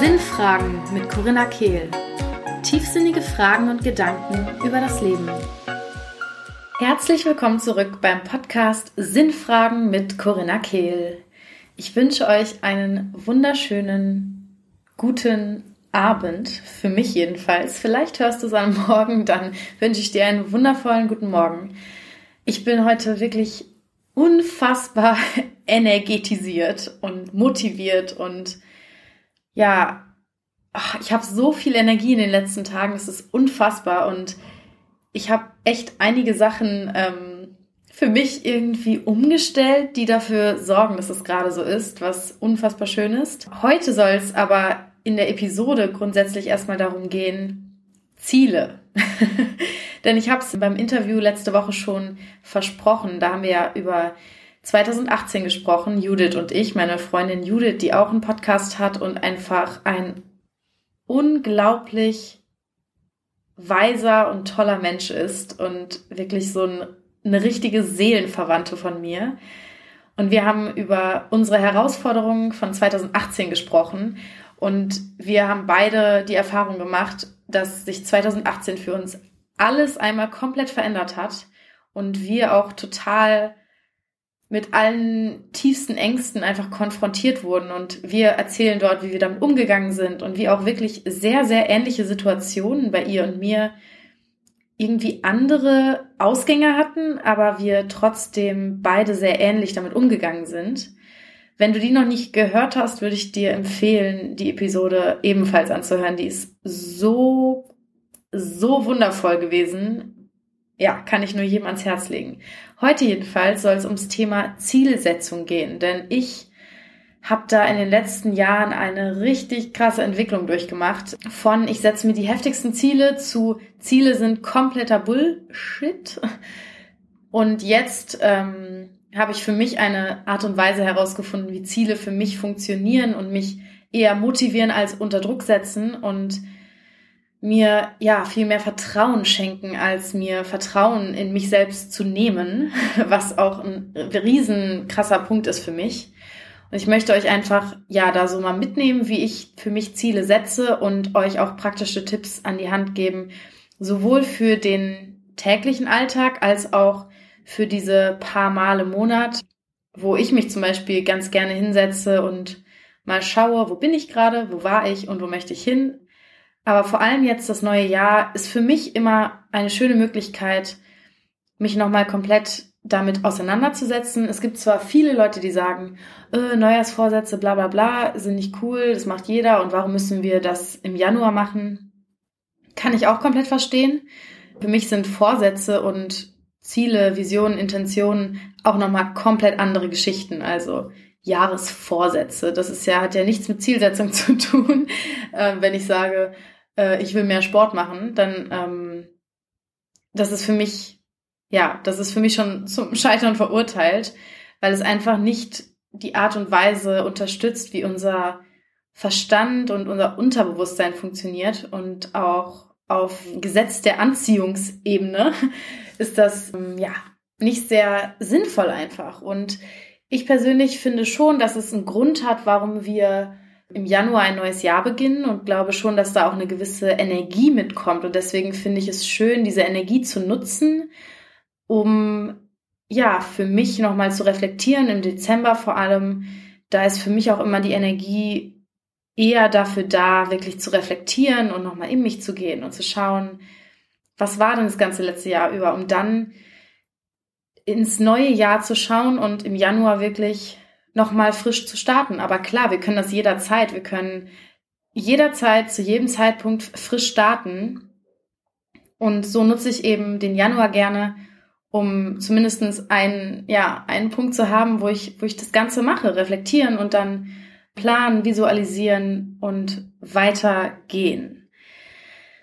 Sinnfragen mit Corinna Kehl. Tiefsinnige Fragen und Gedanken über das Leben. Herzlich willkommen zurück beim Podcast Sinnfragen mit Corinna Kehl. Ich wünsche euch einen wunderschönen, guten Abend, für mich jedenfalls. Vielleicht hörst du es am Morgen, dann wünsche ich dir einen wundervollen guten Morgen. Ich bin heute wirklich unfassbar energetisiert und motiviert und ja, ach, ich habe so viel Energie in den letzten Tagen, es ist unfassbar und ich habe echt einige Sachen ähm, für mich irgendwie umgestellt, die dafür sorgen, dass es gerade so ist, was unfassbar schön ist. Heute soll es aber in der Episode grundsätzlich erstmal darum gehen, Ziele. Denn ich habe es beim Interview letzte Woche schon versprochen. Da haben wir ja über 2018 gesprochen, Judith und ich, meine Freundin Judith, die auch einen Podcast hat und einfach ein unglaublich weiser und toller Mensch ist und wirklich so ein, eine richtige Seelenverwandte von mir. Und wir haben über unsere Herausforderungen von 2018 gesprochen und wir haben beide die Erfahrung gemacht, dass sich 2018 für uns alles einmal komplett verändert hat und wir auch total mit allen tiefsten Ängsten einfach konfrontiert wurden und wir erzählen dort, wie wir damit umgegangen sind und wie auch wirklich sehr, sehr ähnliche Situationen bei ihr und mir irgendwie andere Ausgänge hatten, aber wir trotzdem beide sehr ähnlich damit umgegangen sind. Wenn du die noch nicht gehört hast, würde ich dir empfehlen, die Episode ebenfalls anzuhören. Die ist so, so wundervoll gewesen. Ja, kann ich nur jedem ans Herz legen. Heute jedenfalls soll es ums Thema Zielsetzung gehen, denn ich habe da in den letzten Jahren eine richtig krasse Entwicklung durchgemacht. Von ich setze mir die heftigsten Ziele zu Ziele sind kompletter Bullshit. Und jetzt ähm, habe ich für mich eine Art und Weise herausgefunden, wie Ziele für mich funktionieren und mich eher motivieren als unter Druck setzen und mir ja viel mehr Vertrauen schenken, als mir Vertrauen in mich selbst zu nehmen, was auch ein riesen krasser Punkt ist für mich. Und ich möchte euch einfach ja da so mal mitnehmen, wie ich für mich Ziele setze und euch auch praktische Tipps an die Hand geben, sowohl für den täglichen Alltag als auch für diese paar Mal im Monat, wo ich mich zum Beispiel ganz gerne hinsetze und mal schaue, wo bin ich gerade, wo war ich und wo möchte ich hin. Aber vor allem jetzt das neue Jahr ist für mich immer eine schöne Möglichkeit, mich nochmal komplett damit auseinanderzusetzen. Es gibt zwar viele Leute, die sagen, äh, Neujahrsvorsätze, bla bla bla, sind nicht cool, das macht jeder und warum müssen wir das im Januar machen? Kann ich auch komplett verstehen. Für mich sind Vorsätze und Ziele, Visionen, Intentionen auch nochmal komplett andere Geschichten. Also Jahresvorsätze. Das ist ja, hat ja nichts mit Zielsetzung zu tun. Äh, wenn ich sage, äh, ich will mehr Sport machen, dann ähm, das ist für mich, ja, das ist für mich schon zum Scheitern verurteilt, weil es einfach nicht die Art und Weise unterstützt, wie unser Verstand und unser Unterbewusstsein funktioniert und auch auf Gesetz der Anziehungsebene ist das ähm, ja nicht sehr sinnvoll einfach. Und ich persönlich finde schon, dass es einen Grund hat, warum wir im Januar ein neues Jahr beginnen und glaube schon, dass da auch eine gewisse Energie mitkommt. Und deswegen finde ich es schön, diese Energie zu nutzen, um ja für mich nochmal zu reflektieren, im Dezember vor allem. Da ist für mich auch immer die Energie eher dafür da, wirklich zu reflektieren und nochmal in mich zu gehen und zu schauen, was war denn das ganze letzte Jahr über, um dann ins neue Jahr zu schauen und im Januar wirklich nochmal frisch zu starten. Aber klar, wir können das jederzeit. Wir können jederzeit, zu jedem Zeitpunkt frisch starten. Und so nutze ich eben den Januar gerne, um zumindest einen, ja, einen Punkt zu haben, wo ich, wo ich das Ganze mache, reflektieren und dann planen, visualisieren und weitergehen.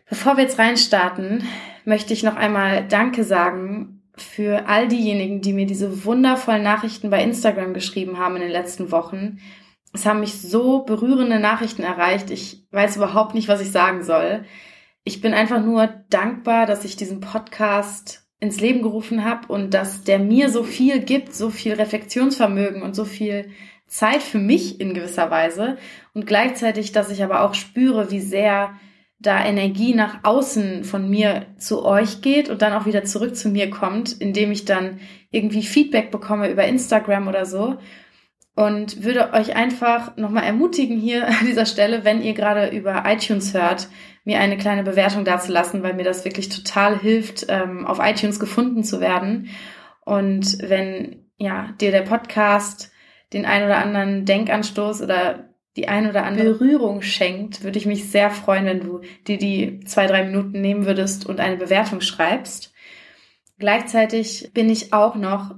Bevor wir jetzt reinstarten, möchte ich noch einmal Danke sagen für all diejenigen, die mir diese wundervollen Nachrichten bei Instagram geschrieben haben in den letzten Wochen. Es haben mich so berührende Nachrichten erreicht. Ich weiß überhaupt nicht, was ich sagen soll. Ich bin einfach nur dankbar, dass ich diesen Podcast ins Leben gerufen habe und dass der mir so viel gibt, so viel Reflexionsvermögen und so viel Zeit für mich in gewisser Weise und gleichzeitig, dass ich aber auch spüre, wie sehr da Energie nach außen von mir zu euch geht und dann auch wieder zurück zu mir kommt, indem ich dann irgendwie Feedback bekomme über Instagram oder so. Und würde euch einfach nochmal ermutigen hier an dieser Stelle, wenn ihr gerade über iTunes hört, mir eine kleine Bewertung dazulassen, weil mir das wirklich total hilft, ähm, auf iTunes gefunden zu werden. Und wenn ja dir der Podcast den ein oder anderen Denkanstoß oder die ein oder andere Berührung schenkt, würde ich mich sehr freuen, wenn du dir die zwei, drei Minuten nehmen würdest und eine Bewertung schreibst. Gleichzeitig bin ich auch noch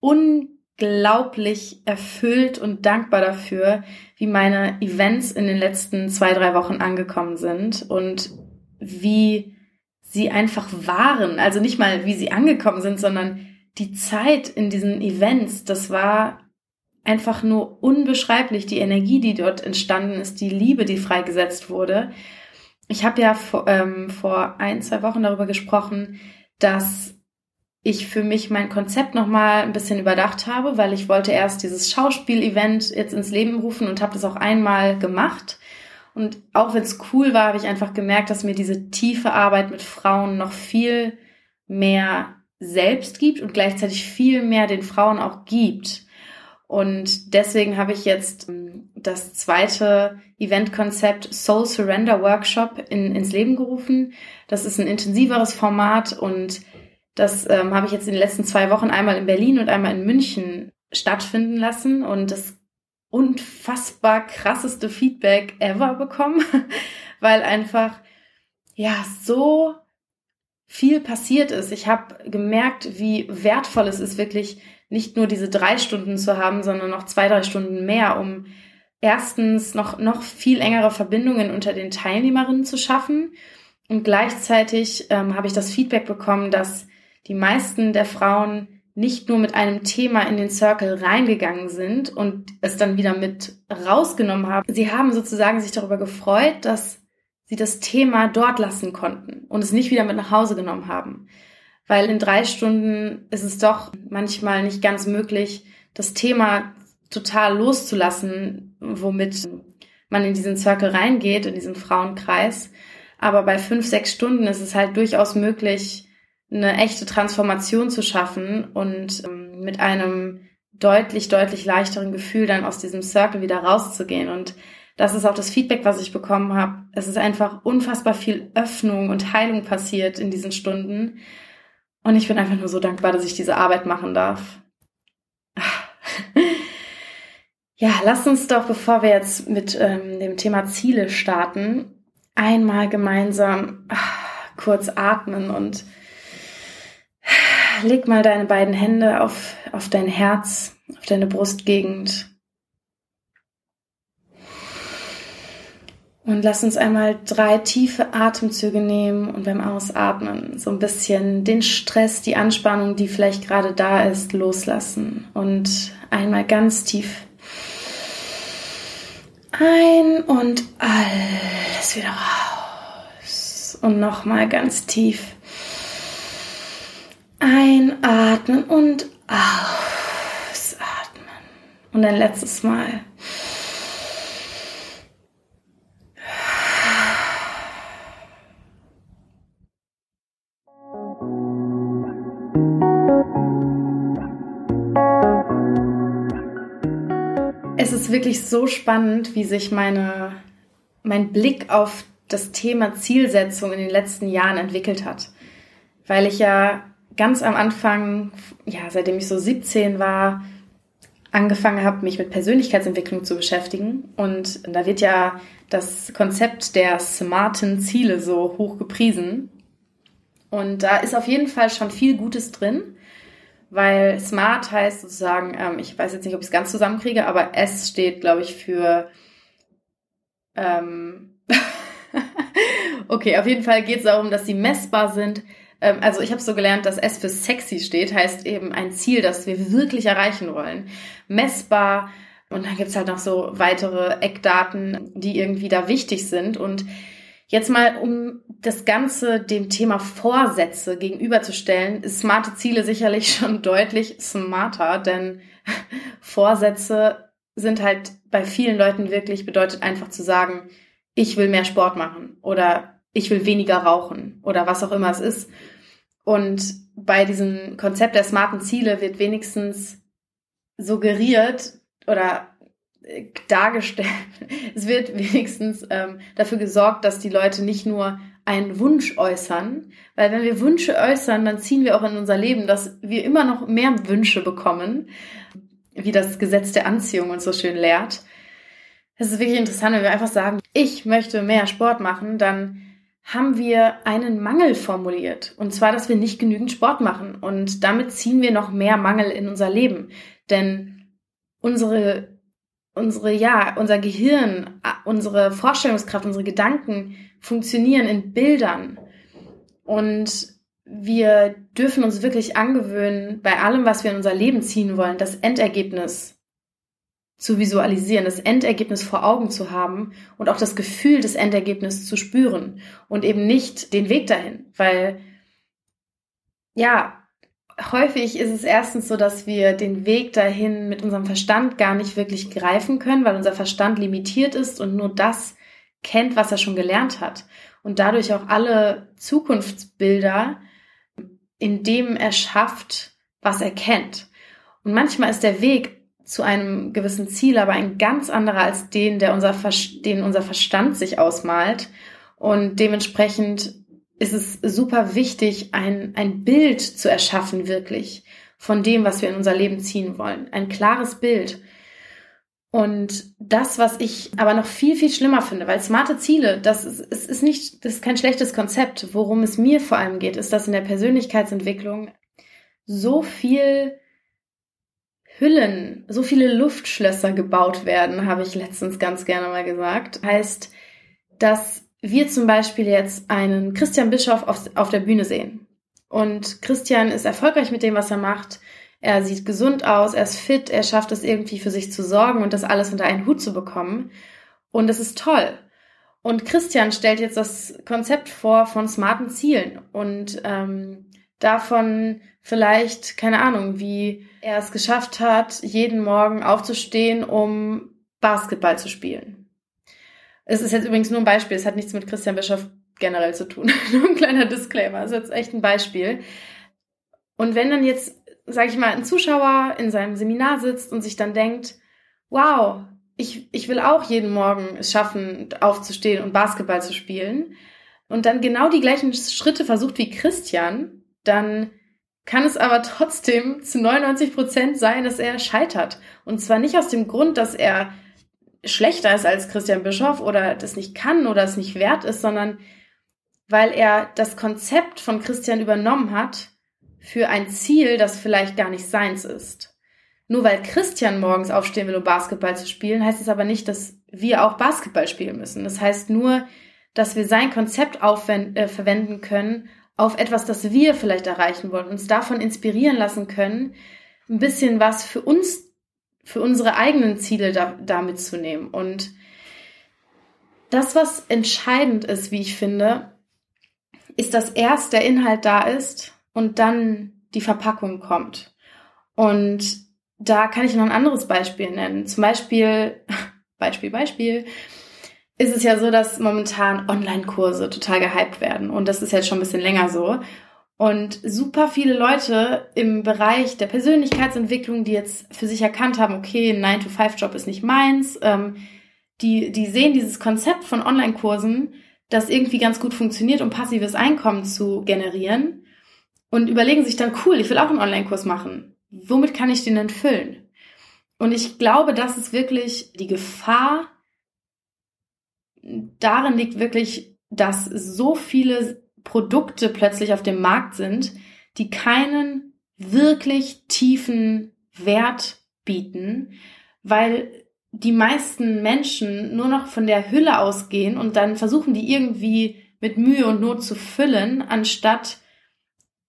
unglaublich erfüllt und dankbar dafür, wie meine Events in den letzten zwei, drei Wochen angekommen sind und wie sie einfach waren. Also nicht mal, wie sie angekommen sind, sondern die Zeit in diesen Events, das war einfach nur unbeschreiblich, die Energie, die dort entstanden ist, die Liebe, die freigesetzt wurde. Ich habe ja vor, ähm, vor ein, zwei Wochen darüber gesprochen, dass ich für mich mein Konzept nochmal ein bisschen überdacht habe, weil ich wollte erst dieses Schauspiel-Event jetzt ins Leben rufen und habe das auch einmal gemacht. Und auch wenn es cool war, habe ich einfach gemerkt, dass mir diese tiefe Arbeit mit Frauen noch viel mehr selbst gibt und gleichzeitig viel mehr den Frauen auch gibt. Und deswegen habe ich jetzt ähm, das zweite Eventkonzept Soul Surrender Workshop in, ins Leben gerufen. Das ist ein intensiveres Format und das ähm, habe ich jetzt in den letzten zwei Wochen einmal in Berlin und einmal in München stattfinden lassen und das unfassbar krasseste Feedback ever bekommen, weil einfach ja so viel passiert ist. Ich habe gemerkt, wie wertvoll es ist, wirklich nicht nur diese drei Stunden zu haben, sondern noch zwei, drei Stunden mehr, um erstens noch, noch viel engere Verbindungen unter den Teilnehmerinnen zu schaffen. Und gleichzeitig ähm, habe ich das Feedback bekommen, dass die meisten der Frauen nicht nur mit einem Thema in den Circle reingegangen sind und es dann wieder mit rausgenommen haben. Sie haben sozusagen sich darüber gefreut, dass sie das Thema dort lassen konnten und es nicht wieder mit nach Hause genommen haben weil in drei Stunden ist es doch manchmal nicht ganz möglich, das Thema total loszulassen, womit man in diesen Circle reingeht, in diesen Frauenkreis. Aber bei fünf, sechs Stunden ist es halt durchaus möglich, eine echte Transformation zu schaffen und ähm, mit einem deutlich, deutlich leichteren Gefühl dann aus diesem Circle wieder rauszugehen. Und das ist auch das Feedback, was ich bekommen habe. Es ist einfach unfassbar viel Öffnung und Heilung passiert in diesen Stunden. Und ich bin einfach nur so dankbar, dass ich diese Arbeit machen darf. Ja, lasst uns doch, bevor wir jetzt mit ähm, dem Thema Ziele starten, einmal gemeinsam ach, kurz atmen und leg mal deine beiden Hände auf, auf dein Herz, auf deine Brustgegend Und lass uns einmal drei tiefe Atemzüge nehmen und beim Ausatmen so ein bisschen den Stress, die Anspannung, die vielleicht gerade da ist, loslassen. Und einmal ganz tief ein und alles wieder raus. Und nochmal ganz tief einatmen und ausatmen. Und ein letztes Mal. Wirklich so spannend, wie sich meine, mein Blick auf das Thema Zielsetzung in den letzten Jahren entwickelt hat. Weil ich ja ganz am Anfang, ja, seitdem ich so 17 war, angefangen habe, mich mit Persönlichkeitsentwicklung zu beschäftigen. Und da wird ja das Konzept der smarten Ziele so hoch gepriesen. Und da ist auf jeden Fall schon viel Gutes drin weil smart heißt sozusagen, ähm, ich weiß jetzt nicht, ob ich es ganz zusammenkriege, aber S steht, glaube ich, für ähm, okay, auf jeden Fall geht es darum, dass sie messbar sind. Ähm, also ich habe so gelernt, dass S für sexy steht, heißt eben ein Ziel, das wir wirklich erreichen wollen. Messbar und dann gibt's halt noch so weitere Eckdaten, die irgendwie da wichtig sind. Und Jetzt mal, um das Ganze dem Thema Vorsätze gegenüberzustellen, ist smarte Ziele sicherlich schon deutlich smarter, denn Vorsätze sind halt bei vielen Leuten wirklich bedeutet einfach zu sagen, ich will mehr Sport machen oder ich will weniger rauchen oder was auch immer es ist. Und bei diesem Konzept der smarten Ziele wird wenigstens suggeriert oder dargestellt, es wird wenigstens ähm, dafür gesorgt, dass die Leute nicht nur einen Wunsch äußern, weil wenn wir Wünsche äußern, dann ziehen wir auch in unser Leben, dass wir immer noch mehr Wünsche bekommen, wie das Gesetz der Anziehung uns so schön lehrt. Es ist wirklich interessant, wenn wir einfach sagen, ich möchte mehr Sport machen, dann haben wir einen Mangel formuliert. Und zwar, dass wir nicht genügend Sport machen. Und damit ziehen wir noch mehr Mangel in unser Leben. Denn unsere, unsere, ja, unser Gehirn, unsere Vorstellungskraft, unsere Gedanken funktionieren in Bildern. Und wir dürfen uns wirklich angewöhnen, bei allem, was wir in unser Leben ziehen wollen, das Endergebnis zu visualisieren, das Endergebnis vor Augen zu haben und auch das Gefühl des Endergebnisses zu spüren und eben nicht den Weg dahin, weil ja, häufig ist es erstens so, dass wir den Weg dahin mit unserem Verstand gar nicht wirklich greifen können, weil unser Verstand limitiert ist und nur das kennt, was er schon gelernt hat und dadurch auch alle Zukunftsbilder in dem er schafft, was er kennt. Und manchmal ist der Weg zu einem gewissen Ziel, aber ein ganz anderer als den, der unser, den unser Verstand sich ausmalt. Und dementsprechend ist es super wichtig, ein, ein Bild zu erschaffen, wirklich, von dem, was wir in unser Leben ziehen wollen. Ein klares Bild. Und das, was ich aber noch viel, viel schlimmer finde, weil smarte Ziele, das ist, ist nicht, das ist kein schlechtes Konzept. Worum es mir vor allem geht, ist, dass in der Persönlichkeitsentwicklung so viel Hüllen, so viele Luftschlösser gebaut werden, habe ich letztens ganz gerne mal gesagt. Heißt, dass wir zum Beispiel jetzt einen Christian Bischof auf, auf der Bühne sehen. Und Christian ist erfolgreich mit dem, was er macht. Er sieht gesund aus, er ist fit, er schafft es irgendwie für sich zu sorgen und das alles unter einen Hut zu bekommen. Und es ist toll. Und Christian stellt jetzt das Konzept vor von smarten Zielen. Und ähm, davon vielleicht, keine Ahnung, wie er es geschafft hat, jeden Morgen aufzustehen, um Basketball zu spielen. Es ist jetzt übrigens nur ein Beispiel, es hat nichts mit Christian Bischof generell zu tun. nur ein kleiner Disclaimer, es ist jetzt echt ein Beispiel. Und wenn dann jetzt, sag ich mal, ein Zuschauer in seinem Seminar sitzt und sich dann denkt, wow, ich, ich will auch jeden Morgen es schaffen, aufzustehen und Basketball zu spielen, und dann genau die gleichen Schritte versucht wie Christian, dann kann es aber trotzdem zu 99 Prozent sein, dass er scheitert. Und zwar nicht aus dem Grund, dass er schlechter ist als Christian Bischof oder das nicht kann oder es nicht wert ist, sondern weil er das Konzept von Christian übernommen hat für ein Ziel, das vielleicht gar nicht seins ist. Nur weil Christian morgens aufstehen will, um Basketball zu spielen, heißt es aber nicht, dass wir auch Basketball spielen müssen. Das heißt nur, dass wir sein Konzept äh, verwenden können auf etwas, das wir vielleicht erreichen wollen, uns davon inspirieren lassen können, ein bisschen was für uns, für unsere eigenen Ziele da, da mitzunehmen. Und das, was entscheidend ist, wie ich finde, ist, dass erst der Inhalt da ist und dann die Verpackung kommt. Und da kann ich noch ein anderes Beispiel nennen. Zum Beispiel, Beispiel, Beispiel, ist es ja so, dass momentan Online-Kurse total gehypt werden. Und das ist jetzt schon ein bisschen länger so. Und super viele Leute im Bereich der Persönlichkeitsentwicklung, die jetzt für sich erkannt haben, okay, ein 9-to-5-Job ist nicht meins, ähm, die, die sehen dieses Konzept von Online-Kursen, das irgendwie ganz gut funktioniert, um passives Einkommen zu generieren und überlegen sich dann, cool, ich will auch einen Online-Kurs machen. Womit kann ich den denn füllen? Und ich glaube, das ist wirklich die Gefahr, darin liegt wirklich, dass so viele Produkte plötzlich auf dem Markt sind, die keinen wirklich tiefen Wert bieten, weil die meisten Menschen nur noch von der Hülle ausgehen und dann versuchen, die irgendwie mit Mühe und Not zu füllen, anstatt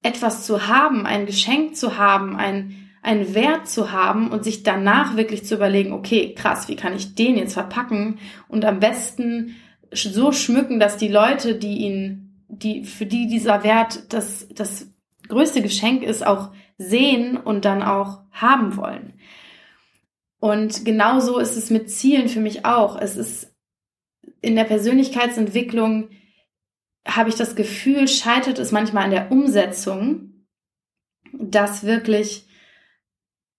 etwas zu haben, ein Geschenk zu haben, ein, einen Wert zu haben und sich danach wirklich zu überlegen, okay, krass, wie kann ich den jetzt verpacken und am besten so schmücken, dass die Leute, die ihn, die, für die dieser Wert das, das größte Geschenk ist, auch sehen und dann auch haben wollen. Und genauso ist es mit Zielen für mich auch. Es ist in der Persönlichkeitsentwicklung habe ich das Gefühl, scheitert es manchmal an der Umsetzung, dass wirklich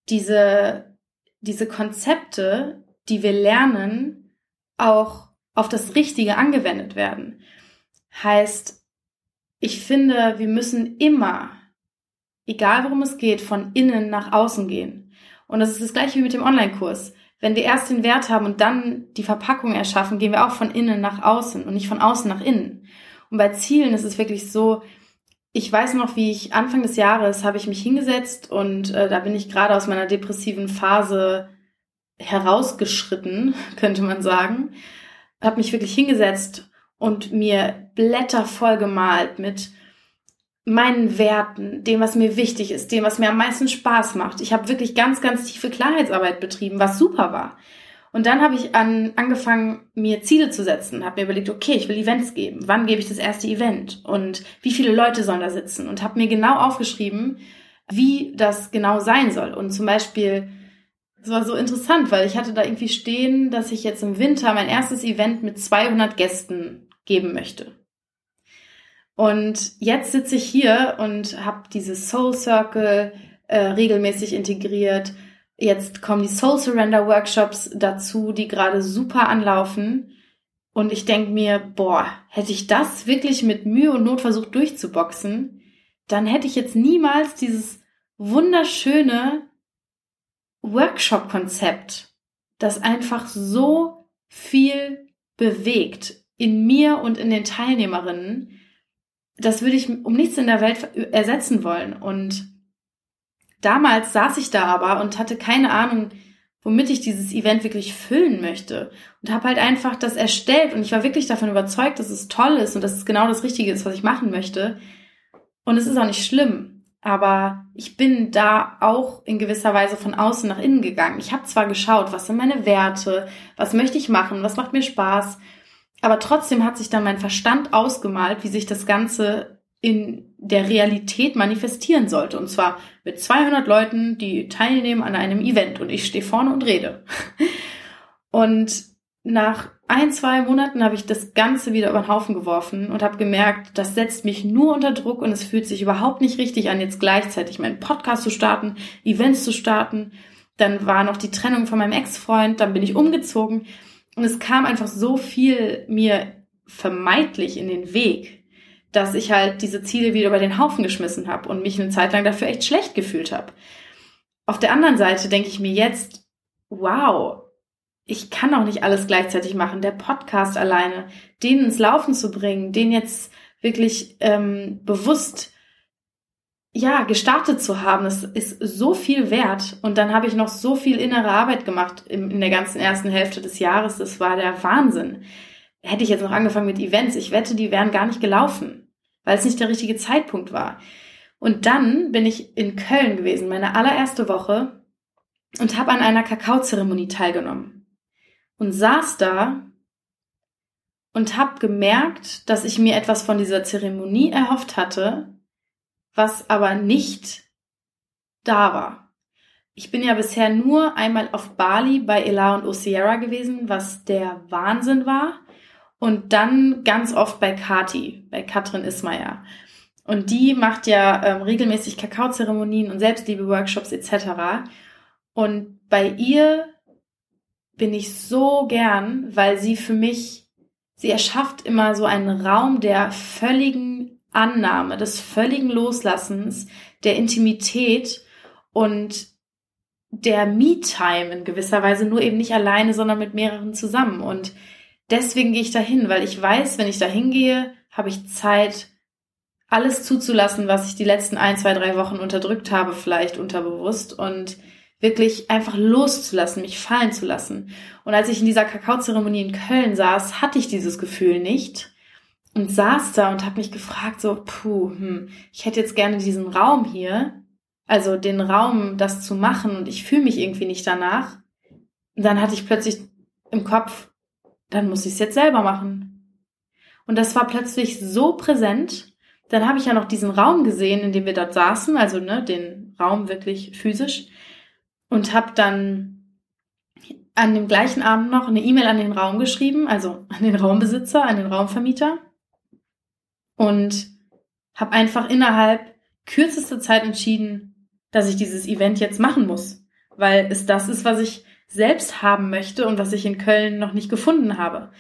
diese, diese Konzepte, die wir lernen, auch auf das Richtige angewendet werden. Heißt, ich finde, wir müssen immer, egal worum es geht, von innen nach außen gehen. Und das ist das gleiche wie mit dem Online-Kurs. Wenn wir erst den Wert haben und dann die Verpackung erschaffen, gehen wir auch von innen nach außen und nicht von außen nach innen. Und bei Zielen ist es wirklich so, ich weiß noch, wie ich Anfang des Jahres habe ich mich hingesetzt und äh, da bin ich gerade aus meiner depressiven Phase herausgeschritten, könnte man sagen. Habe mich wirklich hingesetzt und mir Blätter voll gemalt mit meinen Werten, dem, was mir wichtig ist, dem, was mir am meisten Spaß macht. Ich habe wirklich ganz, ganz tiefe Klarheitsarbeit betrieben, was super war. Und dann habe ich an, angefangen, mir Ziele zu setzen, habe mir überlegt, okay, ich will Events geben. Wann gebe ich das erste Event? Und wie viele Leute sollen da sitzen? Und habe mir genau aufgeschrieben, wie das genau sein soll. Und zum Beispiel, es war so interessant, weil ich hatte da irgendwie stehen, dass ich jetzt im Winter mein erstes Event mit 200 Gästen geben möchte. Und jetzt sitze ich hier und habe dieses Soul Circle äh, regelmäßig integriert Jetzt kommen die Soul Surrender Workshops dazu, die gerade super anlaufen. Und ich denke mir, boah, hätte ich das wirklich mit Mühe und Not versucht durchzuboxen, dann hätte ich jetzt niemals dieses wunderschöne Workshop-Konzept, das einfach so viel bewegt in mir und in den Teilnehmerinnen. Das würde ich um nichts in der Welt ersetzen wollen. Und damals saß ich da aber und hatte keine Ahnung, womit ich dieses Event wirklich füllen möchte. Und habe halt einfach das erstellt und ich war wirklich davon überzeugt, dass es toll ist und dass es genau das Richtige ist, was ich machen möchte. Und es ist auch nicht schlimm. Aber ich bin da auch in gewisser Weise von außen nach innen gegangen. Ich habe zwar geschaut, was sind meine Werte, was möchte ich machen, was macht mir Spaß, aber trotzdem hat sich dann mein Verstand ausgemalt, wie sich das Ganze in der Realität manifestieren sollte. Und zwar mit 200 Leuten, die teilnehmen an einem Event und ich stehe vorne und rede. Und nach ein, zwei Monaten habe ich das Ganze wieder über den Haufen geworfen und habe gemerkt, das setzt mich nur unter Druck und es fühlt sich überhaupt nicht richtig an, jetzt gleichzeitig meinen Podcast zu starten, Events zu starten. Dann war noch die Trennung von meinem Ex-Freund, dann bin ich umgezogen und es kam einfach so viel mir vermeintlich in den Weg, dass ich halt diese Ziele wieder über den Haufen geschmissen habe und mich eine Zeit lang dafür echt schlecht gefühlt habe. Auf der anderen Seite denke ich mir jetzt, wow, ich kann auch nicht alles gleichzeitig machen. Der Podcast alleine, den ins Laufen zu bringen, den jetzt wirklich ähm, bewusst ja gestartet zu haben, das ist so viel wert. Und dann habe ich noch so viel innere Arbeit gemacht in, in der ganzen ersten Hälfte des Jahres. Das war der Wahnsinn. Hätte ich jetzt noch angefangen mit Events, ich wette, die wären gar nicht gelaufen weil es nicht der richtige Zeitpunkt war. Und dann bin ich in Köln gewesen, meine allererste Woche, und habe an einer Kakaozeremonie teilgenommen. Und saß da und habe gemerkt, dass ich mir etwas von dieser Zeremonie erhofft hatte, was aber nicht da war. Ich bin ja bisher nur einmal auf Bali bei Ela und Osierra gewesen, was der Wahnsinn war. Und dann ganz oft bei Kati, bei Katrin Ismayer. Und die macht ja ähm, regelmäßig Kakaozeremonien und Selbstliebe-Workshops etc. Und bei ihr bin ich so gern, weil sie für mich, sie erschafft immer so einen Raum der völligen Annahme, des völligen Loslassens, der Intimität und der Me-Time in gewisser Weise, nur eben nicht alleine, sondern mit mehreren zusammen. Und deswegen gehe ich da hin, weil ich weiß, wenn ich da hingehe, habe ich Zeit, alles zuzulassen, was ich die letzten ein, zwei, drei Wochen unterdrückt habe, vielleicht unterbewusst und wirklich einfach loszulassen, mich fallen zu lassen. Und als ich in dieser Kakaozeremonie in Köln saß, hatte ich dieses Gefühl nicht und saß da und habe mich gefragt, so, puh, hm, ich hätte jetzt gerne diesen Raum hier, also den Raum, das zu machen und ich fühle mich irgendwie nicht danach. Und dann hatte ich plötzlich im Kopf, dann muss ich es jetzt selber machen. Und das war plötzlich so präsent. Dann habe ich ja noch diesen Raum gesehen, in dem wir dort saßen, also ne, den Raum wirklich physisch. Und habe dann an dem gleichen Abend noch eine E-Mail an den Raum geschrieben, also an den Raumbesitzer, an den Raumvermieter. Und habe einfach innerhalb kürzester Zeit entschieden, dass ich dieses Event jetzt machen muss, weil es das ist, was ich selbst haben möchte und was ich in Köln noch nicht gefunden habe.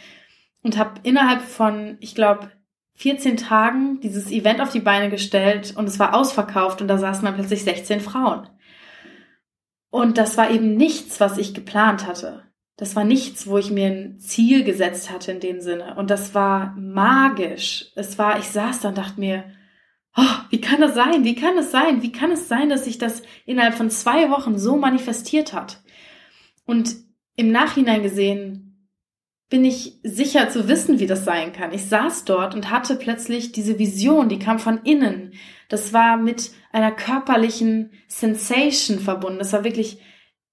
Und habe innerhalb von, ich glaube, 14 Tagen dieses Event auf die Beine gestellt und es war ausverkauft und da saßen dann plötzlich 16 Frauen. Und das war eben nichts, was ich geplant hatte. Das war nichts, wo ich mir ein Ziel gesetzt hatte in dem Sinne. Und das war magisch. Es war, ich saß da und dachte mir, oh, wie kann das sein? Wie kann es sein? Wie kann es sein, dass sich das innerhalb von zwei Wochen so manifestiert hat? Und im Nachhinein gesehen bin ich sicher zu wissen, wie das sein kann. Ich saß dort und hatte plötzlich diese Vision, die kam von innen. Das war mit einer körperlichen Sensation verbunden. Das war wirklich,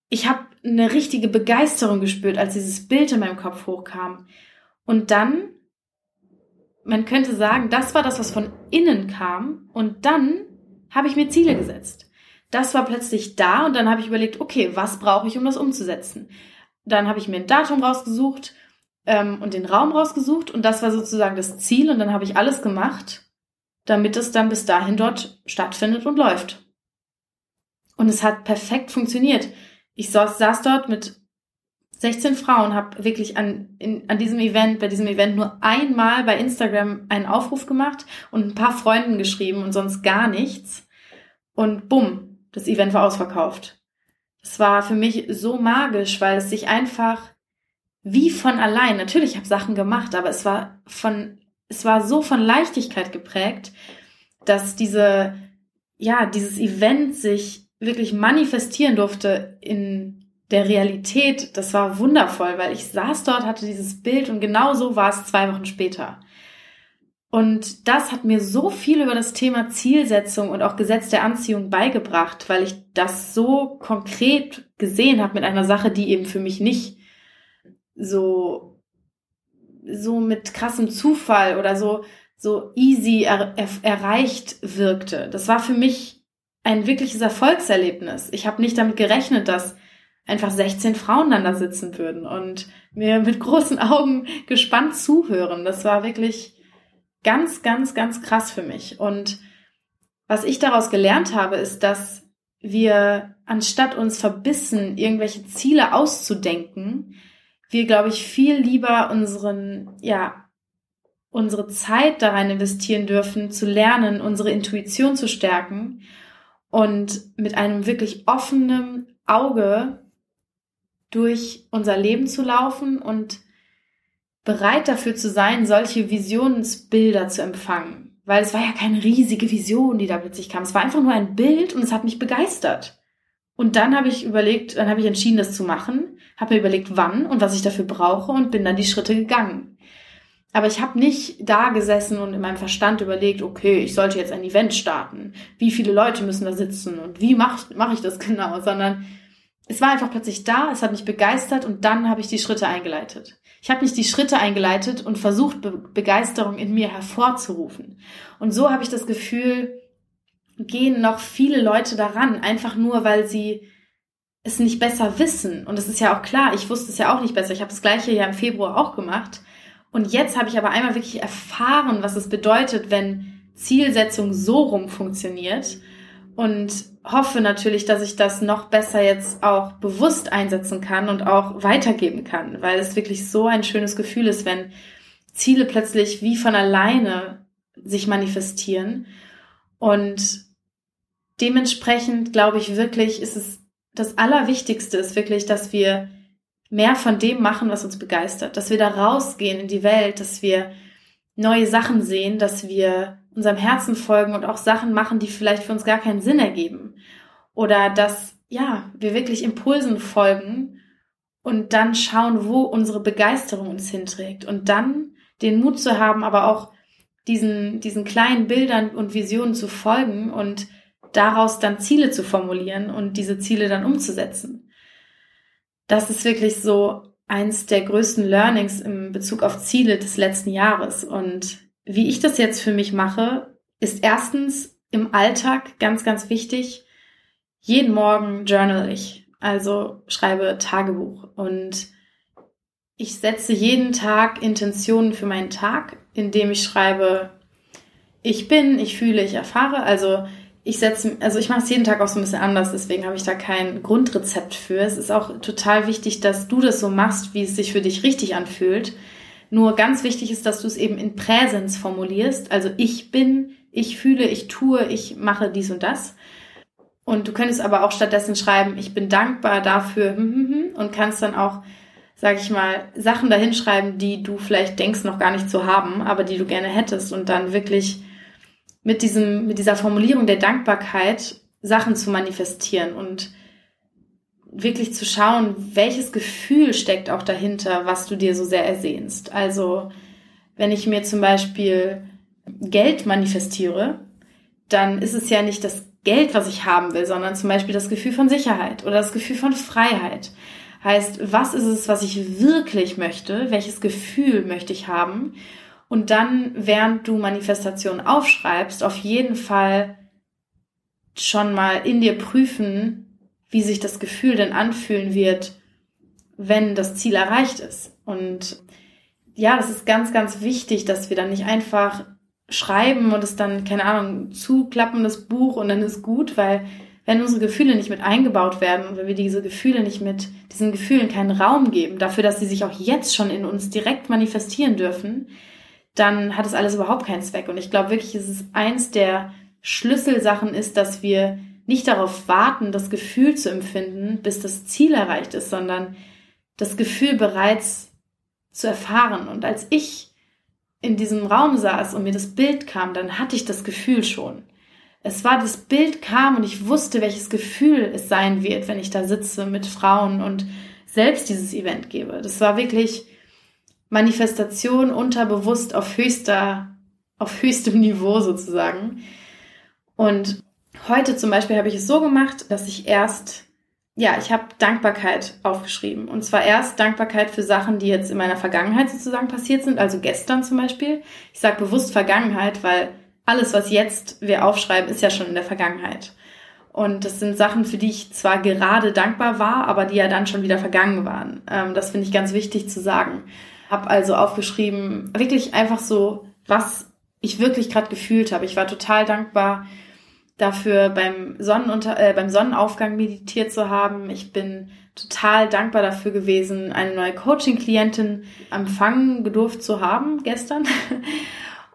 ich habe eine richtige Begeisterung gespürt, als dieses Bild in meinem Kopf hochkam. Und dann, man könnte sagen, das war das, was von innen kam. Und dann habe ich mir Ziele gesetzt das war plötzlich da und dann habe ich überlegt, okay, was brauche ich, um das umzusetzen? Dann habe ich mir ein Datum rausgesucht ähm, und den Raum rausgesucht und das war sozusagen das Ziel und dann habe ich alles gemacht, damit es dann bis dahin dort stattfindet und läuft. Und es hat perfekt funktioniert. Ich saß, saß dort mit 16 Frauen, habe wirklich an, in, an diesem Event, bei diesem Event nur einmal bei Instagram einen Aufruf gemacht und ein paar Freunden geschrieben und sonst gar nichts. Und bumm, das Event war ausverkauft. Es war für mich so magisch, weil es sich einfach wie von allein, natürlich ich habe Sachen gemacht, aber es war von, es war so von Leichtigkeit geprägt, dass diese, ja, dieses Event sich wirklich manifestieren durfte in der Realität. Das war wundervoll, weil ich saß dort, hatte dieses Bild und genau so war es zwei Wochen später. Und das hat mir so viel über das Thema Zielsetzung und auch Gesetz der Anziehung beigebracht, weil ich das so konkret gesehen habe mit einer Sache, die eben für mich nicht so, so mit krassem Zufall oder so, so easy er, er, erreicht wirkte. Das war für mich ein wirkliches Erfolgserlebnis. Ich habe nicht damit gerechnet, dass einfach 16 Frauen dann da sitzen würden und mir mit großen Augen gespannt zuhören. Das war wirklich ganz, ganz, ganz krass für mich. Und was ich daraus gelernt habe, ist, dass wir, anstatt uns verbissen, irgendwelche Ziele auszudenken, wir, glaube ich, viel lieber unseren, ja, unsere Zeit da rein investieren dürfen, zu lernen, unsere Intuition zu stärken und mit einem wirklich offenen Auge durch unser Leben zu laufen und bereit dafür zu sein, solche Visionsbilder zu empfangen. Weil es war ja keine riesige Vision, die da plötzlich kam. Es war einfach nur ein Bild und es hat mich begeistert. Und dann habe ich überlegt, dann habe ich entschieden, das zu machen, habe mir überlegt, wann und was ich dafür brauche und bin dann die Schritte gegangen. Aber ich habe nicht da gesessen und in meinem Verstand überlegt, okay, ich sollte jetzt ein Event starten. Wie viele Leute müssen da sitzen und wie mache mach ich das genau? Sondern es war einfach plötzlich da, es hat mich begeistert und dann habe ich die Schritte eingeleitet. Ich habe nicht die Schritte eingeleitet und versucht, Be Begeisterung in mir hervorzurufen. Und so habe ich das Gefühl, gehen noch viele Leute daran, einfach nur, weil sie es nicht besser wissen. Und das ist ja auch klar, ich wusste es ja auch nicht besser. Ich habe das gleiche ja im Februar auch gemacht. Und jetzt habe ich aber einmal wirklich erfahren, was es bedeutet, wenn Zielsetzung so rum funktioniert und hoffe natürlich, dass ich das noch besser jetzt auch bewusst einsetzen kann und auch weitergeben kann, weil es wirklich so ein schönes Gefühl ist, wenn Ziele plötzlich wie von alleine sich manifestieren. Und dementsprechend glaube ich wirklich, ist es das Allerwichtigste ist wirklich, dass wir mehr von dem machen, was uns begeistert, dass wir da rausgehen in die Welt, dass wir neue Sachen sehen, dass wir unserem Herzen folgen und auch Sachen machen, die vielleicht für uns gar keinen Sinn ergeben. Oder dass, ja, wir wirklich Impulsen folgen und dann schauen, wo unsere Begeisterung uns hinträgt. Und dann den Mut zu haben, aber auch diesen, diesen kleinen Bildern und Visionen zu folgen und daraus dann Ziele zu formulieren und diese Ziele dann umzusetzen. Das ist wirklich so eins der größten Learnings im Bezug auf Ziele des letzten Jahres. Und wie ich das jetzt für mich mache, ist erstens im Alltag ganz, ganz wichtig, jeden Morgen journal ich, also schreibe Tagebuch und ich setze jeden Tag Intentionen für meinen Tag, indem ich schreibe, ich bin, ich fühle, ich erfahre. Also ich setze, also ich mache es jeden Tag auch so ein bisschen anders, deswegen habe ich da kein Grundrezept für. Es ist auch total wichtig, dass du das so machst, wie es sich für dich richtig anfühlt. Nur ganz wichtig ist, dass du es eben in Präsens formulierst. Also ich bin, ich fühle, ich tue, ich mache dies und das. Und du könntest aber auch stattdessen schreiben, ich bin dankbar dafür hm, hm, hm, und kannst dann auch, sag ich mal, Sachen dahinschreiben, die du vielleicht denkst noch gar nicht zu haben, aber die du gerne hättest und dann wirklich mit diesem, mit dieser Formulierung der Dankbarkeit Sachen zu manifestieren und wirklich zu schauen, welches Gefühl steckt auch dahinter, was du dir so sehr ersehnst. Also, wenn ich mir zum Beispiel Geld manifestiere, dann ist es ja nicht das Geld, was ich haben will, sondern zum Beispiel das Gefühl von Sicherheit oder das Gefühl von Freiheit. Heißt, was ist es, was ich wirklich möchte? Welches Gefühl möchte ich haben? Und dann, während du Manifestation aufschreibst, auf jeden Fall schon mal in dir prüfen, wie sich das Gefühl denn anfühlen wird, wenn das Ziel erreicht ist. Und ja, das ist ganz, ganz wichtig, dass wir dann nicht einfach schreiben und es dann, keine Ahnung, zuklappen, das Buch und dann ist gut, weil wenn unsere Gefühle nicht mit eingebaut werden und wenn wir diese Gefühle nicht mit diesen Gefühlen keinen Raum geben, dafür, dass sie sich auch jetzt schon in uns direkt manifestieren dürfen, dann hat es alles überhaupt keinen Zweck. Und ich glaube wirklich, es ist eins der Schlüsselsachen ist, dass wir nicht darauf warten, das Gefühl zu empfinden, bis das Ziel erreicht ist, sondern das Gefühl bereits zu erfahren. Und als ich in diesem Raum saß und mir das Bild kam, dann hatte ich das Gefühl schon. Es war, das Bild kam und ich wusste, welches Gefühl es sein wird, wenn ich da sitze mit Frauen und selbst dieses Event gebe. Das war wirklich Manifestation unterbewusst auf höchster, auf höchstem Niveau sozusagen. Und Heute zum Beispiel habe ich es so gemacht, dass ich erst, ja, ich habe Dankbarkeit aufgeschrieben. Und zwar erst Dankbarkeit für Sachen, die jetzt in meiner Vergangenheit sozusagen passiert sind, also gestern zum Beispiel. Ich sage bewusst Vergangenheit, weil alles, was jetzt wir aufschreiben, ist ja schon in der Vergangenheit. Und das sind Sachen, für die ich zwar gerade dankbar war, aber die ja dann schon wieder vergangen waren. Ähm, das finde ich ganz wichtig zu sagen. Hab also aufgeschrieben, wirklich einfach so, was ich wirklich gerade gefühlt habe. Ich war total dankbar dafür beim, Sonnenunter äh, beim Sonnenaufgang meditiert zu haben. Ich bin total dankbar dafür gewesen, eine neue Coaching-Klientin empfangen gedurft zu haben gestern.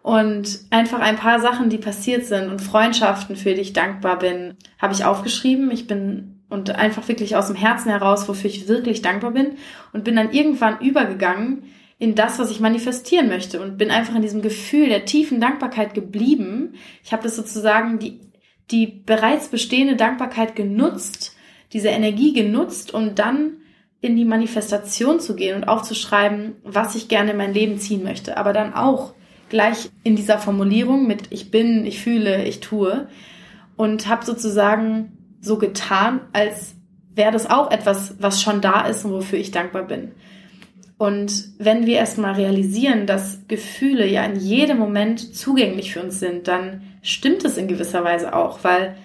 Und einfach ein paar Sachen, die passiert sind und Freundschaften, für die ich dankbar bin, habe ich aufgeschrieben. Ich bin und einfach wirklich aus dem Herzen heraus, wofür ich wirklich dankbar bin und bin dann irgendwann übergegangen in das, was ich manifestieren möchte und bin einfach in diesem Gefühl der tiefen Dankbarkeit geblieben. Ich habe das sozusagen die die bereits bestehende Dankbarkeit genutzt, diese Energie genutzt, um dann in die Manifestation zu gehen und aufzuschreiben, was ich gerne in mein Leben ziehen möchte. Aber dann auch gleich in dieser Formulierung mit ich bin, ich fühle, ich tue und habe sozusagen so getan, als wäre das auch etwas, was schon da ist und wofür ich dankbar bin. Und wenn wir erstmal realisieren, dass Gefühle ja in jedem Moment zugänglich für uns sind, dann stimmt es in gewisser Weise auch, weil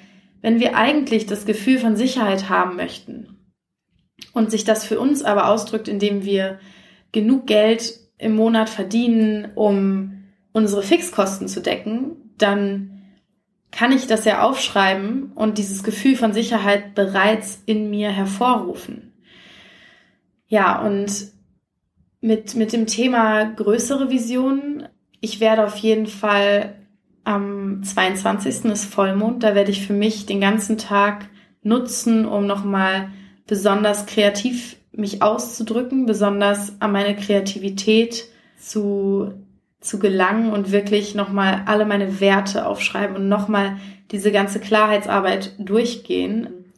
wenn wir eigentlich das Gefühl von Sicherheit haben möchten und sich das für uns aber ausdrückt, indem wir genug Geld im Monat verdienen, um unsere Fixkosten zu decken, dann kann ich das ja aufschreiben und dieses Gefühl von Sicherheit bereits in mir hervorrufen. Ja, und mit, mit dem Thema größere Visionen. Ich werde auf jeden Fall am 22. ist Vollmond. Da werde ich für mich den ganzen Tag nutzen, um nochmal besonders kreativ mich auszudrücken, besonders an meine Kreativität zu, zu gelangen und wirklich nochmal alle meine Werte aufschreiben und nochmal diese ganze Klarheitsarbeit durchgehen,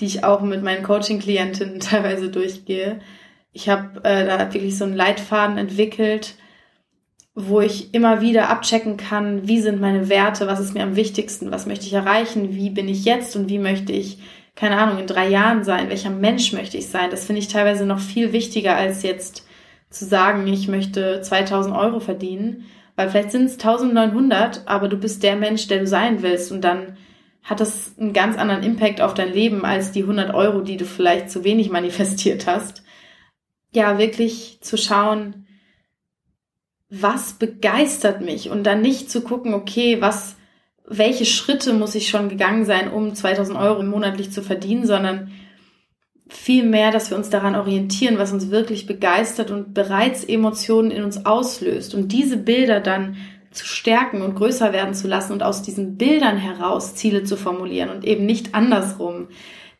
die ich auch mit meinen Coaching-Klientinnen teilweise durchgehe ich habe äh, da wirklich so einen Leitfaden entwickelt, wo ich immer wieder abchecken kann, wie sind meine Werte, was ist mir am wichtigsten, was möchte ich erreichen, wie bin ich jetzt und wie möchte ich keine Ahnung, in drei Jahren sein? Welcher Mensch möchte ich sein? Das finde ich teilweise noch viel wichtiger als jetzt zu sagen, ich möchte 2000 Euro verdienen, weil vielleicht sind es 1900, aber du bist der Mensch, der du sein willst und dann hat das einen ganz anderen Impact auf dein Leben als die 100 Euro, die du vielleicht zu wenig manifestiert hast. Ja, wirklich zu schauen, was begeistert mich und dann nicht zu gucken, okay, was, welche Schritte muss ich schon gegangen sein, um 2000 Euro monatlich zu verdienen, sondern viel mehr, dass wir uns daran orientieren, was uns wirklich begeistert und bereits Emotionen in uns auslöst und diese Bilder dann zu stärken und größer werden zu lassen und aus diesen Bildern heraus Ziele zu formulieren und eben nicht andersrum.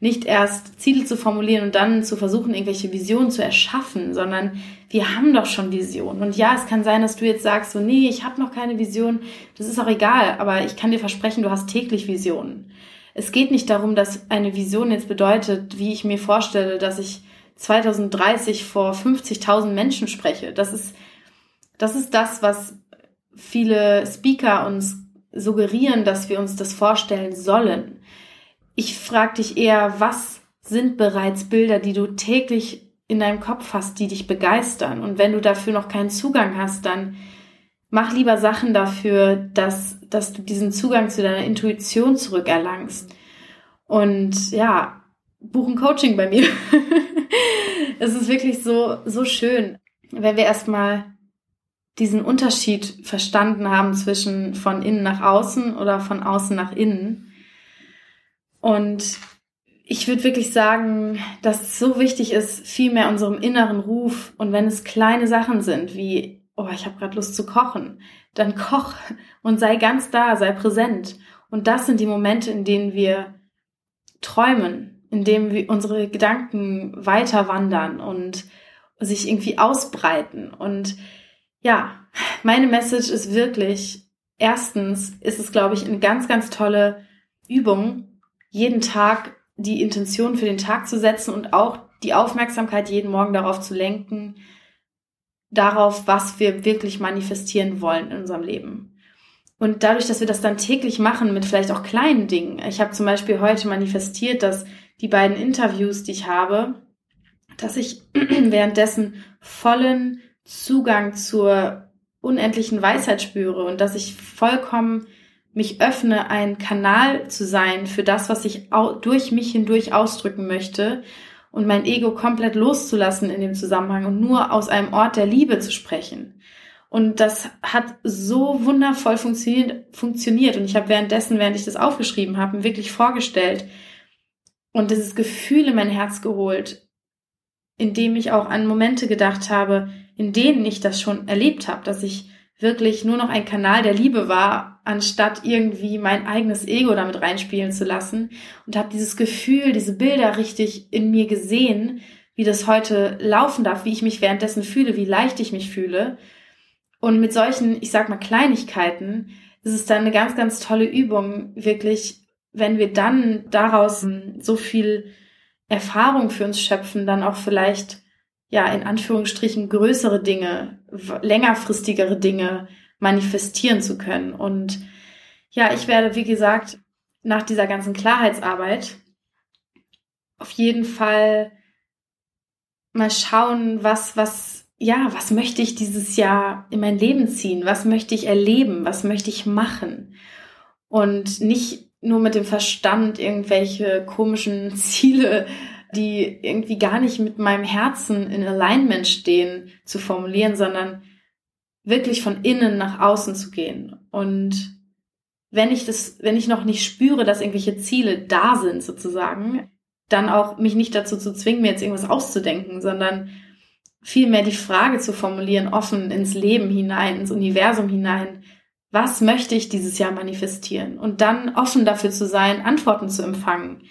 Nicht erst Ziele zu formulieren und dann zu versuchen, irgendwelche Visionen zu erschaffen, sondern wir haben doch schon Visionen. Und ja, es kann sein, dass du jetzt sagst, so, nee, ich habe noch keine Vision, das ist auch egal, aber ich kann dir versprechen, du hast täglich Visionen es geht nicht darum, dass eine Vision jetzt bedeutet, wie ich mir vorstelle, dass ich 2030 vor 50.000 Menschen spreche. Das ist, das ist das, was viele Speaker uns suggerieren, dass wir uns das vorstellen sollen. Ich frage dich eher, was sind bereits Bilder, die du täglich in deinem Kopf hast, die dich begeistern? Und wenn du dafür noch keinen Zugang hast, dann mach lieber Sachen dafür, dass, dass du diesen Zugang zu deiner Intuition zurückerlangst. Und ja, buchen Coaching bei mir. es ist wirklich so, so schön, wenn wir erstmal diesen Unterschied verstanden haben zwischen von innen nach außen oder von außen nach innen. Und ich würde wirklich sagen, dass es so wichtig ist, viel mehr unserem inneren Ruf und wenn es kleine Sachen sind, wie oh, ich habe gerade Lust zu kochen, dann koch und sei ganz da, sei präsent. Und das sind die Momente, in denen wir träumen, in denen wir unsere Gedanken weiter wandern und sich irgendwie ausbreiten. Und ja, meine Message ist wirklich, erstens ist es, glaube ich, eine ganz, ganz tolle Übung, jeden Tag die Intention für den Tag zu setzen und auch die Aufmerksamkeit jeden Morgen darauf zu lenken, darauf, was wir wirklich manifestieren wollen in unserem Leben. Und dadurch, dass wir das dann täglich machen mit vielleicht auch kleinen Dingen. Ich habe zum Beispiel heute manifestiert, dass die beiden Interviews, die ich habe, dass ich währenddessen vollen Zugang zur unendlichen Weisheit spüre und dass ich vollkommen mich öffne, ein Kanal zu sein für das, was ich durch mich hindurch ausdrücken möchte und mein Ego komplett loszulassen in dem Zusammenhang und nur aus einem Ort der Liebe zu sprechen. Und das hat so wundervoll funktioniert, funktioniert. Und ich habe währenddessen, während ich das aufgeschrieben habe, wirklich vorgestellt und dieses Gefühl in mein Herz geholt, in dem ich auch an Momente gedacht habe, in denen ich das schon erlebt habe, dass ich wirklich nur noch ein Kanal der Liebe war, anstatt irgendwie mein eigenes Ego damit reinspielen zu lassen und habe dieses Gefühl, diese Bilder richtig in mir gesehen, wie das heute laufen darf, wie ich mich währenddessen fühle, wie leicht ich mich fühle. Und mit solchen, ich sag mal, Kleinigkeiten ist es dann eine ganz, ganz tolle Übung, wirklich, wenn wir dann daraus so viel Erfahrung für uns schöpfen, dann auch vielleicht ja, in Anführungsstrichen größere Dinge, längerfristigere Dinge manifestieren zu können. Und ja, ich werde, wie gesagt, nach dieser ganzen Klarheitsarbeit auf jeden Fall mal schauen, was, was, ja, was möchte ich dieses Jahr in mein Leben ziehen? Was möchte ich erleben? Was möchte ich machen? Und nicht nur mit dem Verstand irgendwelche komischen Ziele die irgendwie gar nicht mit meinem Herzen in Alignment stehen, zu formulieren, sondern wirklich von innen nach außen zu gehen. Und wenn ich das, wenn ich noch nicht spüre, dass irgendwelche Ziele da sind, sozusagen, dann auch mich nicht dazu zu zwingen, mir jetzt irgendwas auszudenken, sondern vielmehr die Frage zu formulieren, offen ins Leben hinein, ins Universum hinein. Was möchte ich dieses Jahr manifestieren? Und dann offen dafür zu sein, Antworten zu empfangen.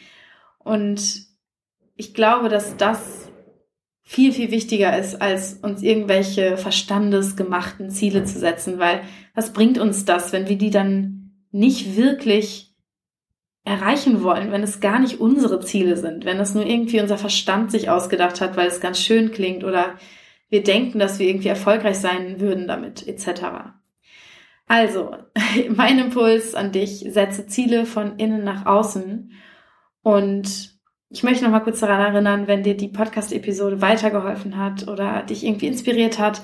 Und ich glaube, dass das viel, viel wichtiger ist, als uns irgendwelche verstandesgemachten Ziele zu setzen, weil was bringt uns das, wenn wir die dann nicht wirklich erreichen wollen, wenn es gar nicht unsere Ziele sind, wenn es nur irgendwie unser Verstand sich ausgedacht hat, weil es ganz schön klingt oder wir denken, dass wir irgendwie erfolgreich sein würden damit, etc. Also, mein Impuls an dich, setze Ziele von innen nach außen und Ich möchte noch mal kurz daran erinnern, wenn dir die Podcast-Episode weitergeholfen hat oder dich irgendwie inspiriert hat,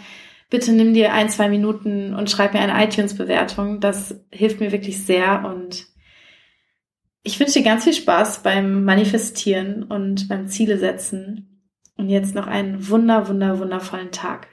bitte nimm dir ein, zwei Minuten und schreib mir eine iTunes-Bewertung. Das hilft mir wirklich sehr und ich wünsche dir ganz viel Spaß beim Manifestieren und beim Ziele setzen. Und jetzt noch einen wunder, wunder, wundervollen Tag.